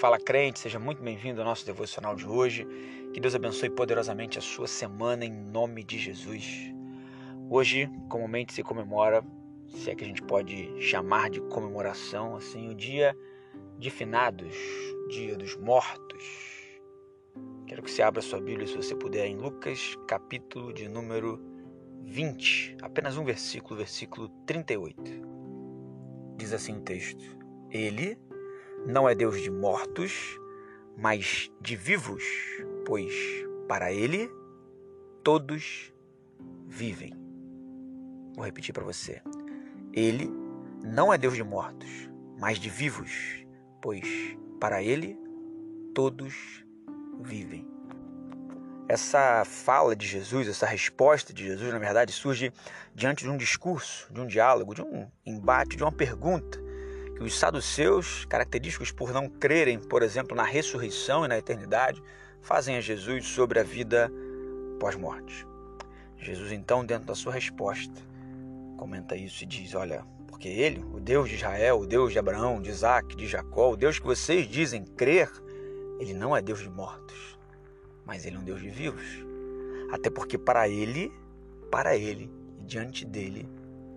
Fala crente, seja muito bem-vindo ao nosso devocional de hoje. Que Deus abençoe poderosamente a sua semana em nome de Jesus. Hoje, comumente se comemora, se é que a gente pode chamar de comemoração, assim, o dia de finados, dia dos mortos. Quero que você abra sua Bíblia, se você puder, em Lucas, capítulo de número 20, apenas um versículo, versículo 38. Diz assim o texto: Ele não é Deus de mortos, mas de vivos, pois para ele todos vivem. Vou repetir para você. Ele não é Deus de mortos, mas de vivos, pois para ele todos vivem. Essa fala de Jesus, essa resposta de Jesus, na verdade, surge diante de um discurso, de um diálogo, de um embate, de uma pergunta que os saduceus, característicos por não crerem, por exemplo, na ressurreição e na eternidade, fazem a Jesus sobre a vida pós-morte. Jesus, então, dentro da sua resposta, comenta isso e diz: Olha, porque ele, o Deus de Israel, o Deus de Abraão, de Isaac, de Jacó, o Deus que vocês dizem crer, ele não é Deus de mortos, mas ele é um Deus de vivos. Até porque para ele, para ele e diante dele,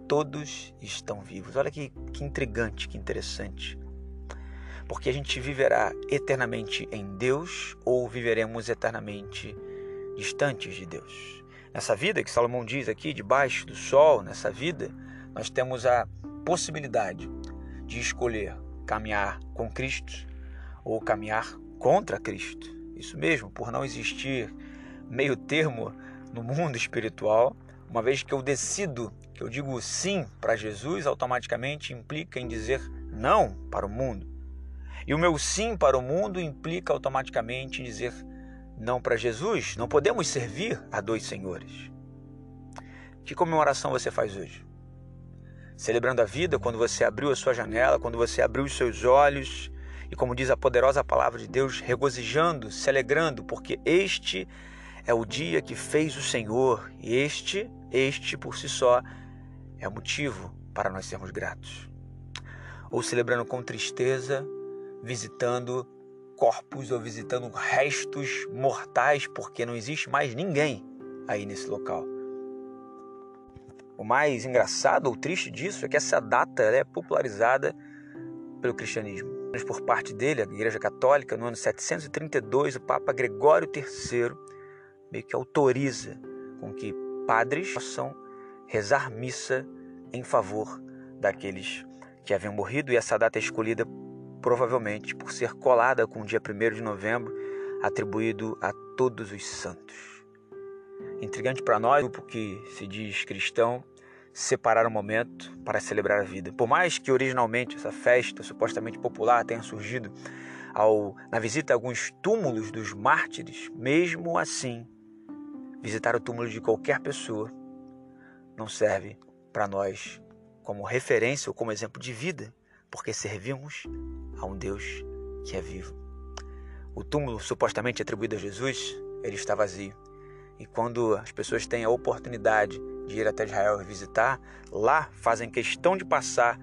todos estão vivos. Olha que, que intrigante, que interessante. Porque a gente viverá eternamente em Deus ou viveremos eternamente distantes de Deus. Nessa vida que Salomão diz aqui, debaixo do sol, nessa vida, nós temos a possibilidade de escolher caminhar com Cristo ou caminhar contra Cristo. Isso mesmo, por não existir meio termo no mundo espiritual, uma vez que eu decido, que eu digo sim para Jesus, automaticamente implica em dizer não para o mundo. E o meu sim para o mundo implica automaticamente em dizer não para Jesus. Não podemos servir a dois senhores. Que comemoração você faz hoje? Celebrando a vida quando você abriu a sua janela, quando você abriu os seus olhos e, como diz a poderosa palavra de Deus, regozijando, se alegrando, porque este é o dia que fez o Senhor e este, este por si só, é motivo para nós sermos gratos. Ou celebrando com tristeza, visitando corpos ou visitando restos mortais, porque não existe mais ninguém aí nesse local. O mais engraçado ou triste disso é que essa data é popularizada pelo cristianismo. Por parte dele, a Igreja Católica, no ano 732, o Papa Gregório III meio que autoriza com que padres possam rezar missa em favor daqueles que haviam morrido e essa data é escolhida provavelmente por ser colada com o dia 1 de novembro, atribuído a todos os santos. Intrigante para nós, grupo que se diz cristão, separar um momento para celebrar a vida. Por mais que originalmente essa festa supostamente popular tenha surgido ao, na visita a alguns túmulos dos mártires, mesmo assim, visitar o túmulo de qualquer pessoa não serve para nós como referência ou como exemplo de vida, porque servimos a um Deus que é vivo. O túmulo supostamente atribuído a Jesus, ele está vazio. E quando as pessoas têm a oportunidade de ir até Israel e visitar, lá fazem questão de passar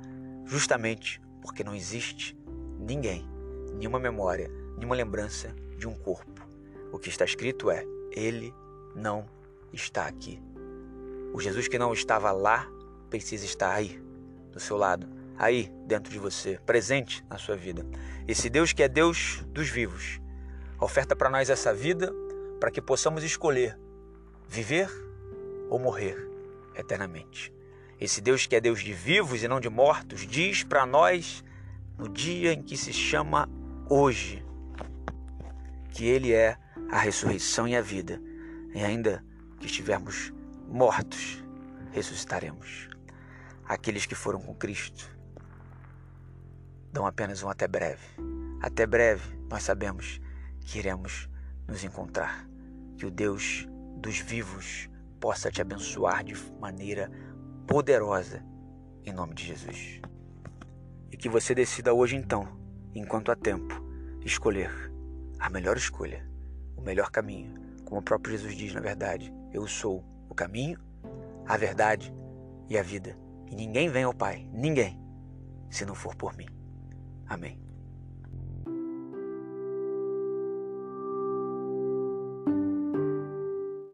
justamente porque não existe ninguém, nenhuma memória, nenhuma lembrança de um corpo. O que está escrito é: Ele não está aqui. O Jesus que não estava lá precisa estar aí, do seu lado, aí dentro de você, presente na sua vida. Esse Deus que é Deus dos vivos, oferta para nós essa vida para que possamos escolher viver ou morrer eternamente. Esse Deus que é Deus de vivos e não de mortos diz para nós no dia em que se chama hoje que Ele é a ressurreição e a vida e ainda que estivermos mortos, ressuscitaremos. Aqueles que foram com Cristo dão apenas um até breve. Até breve, nós sabemos que iremos nos encontrar. Que o Deus dos vivos possa te abençoar de maneira poderosa, em nome de Jesus. E que você decida hoje, então, enquanto há tempo, escolher a melhor escolha, o melhor caminho como o próprio Jesus diz, na verdade, eu sou o caminho, a verdade e a vida. E ninguém vem ao Pai, ninguém, se não for por mim. Amém.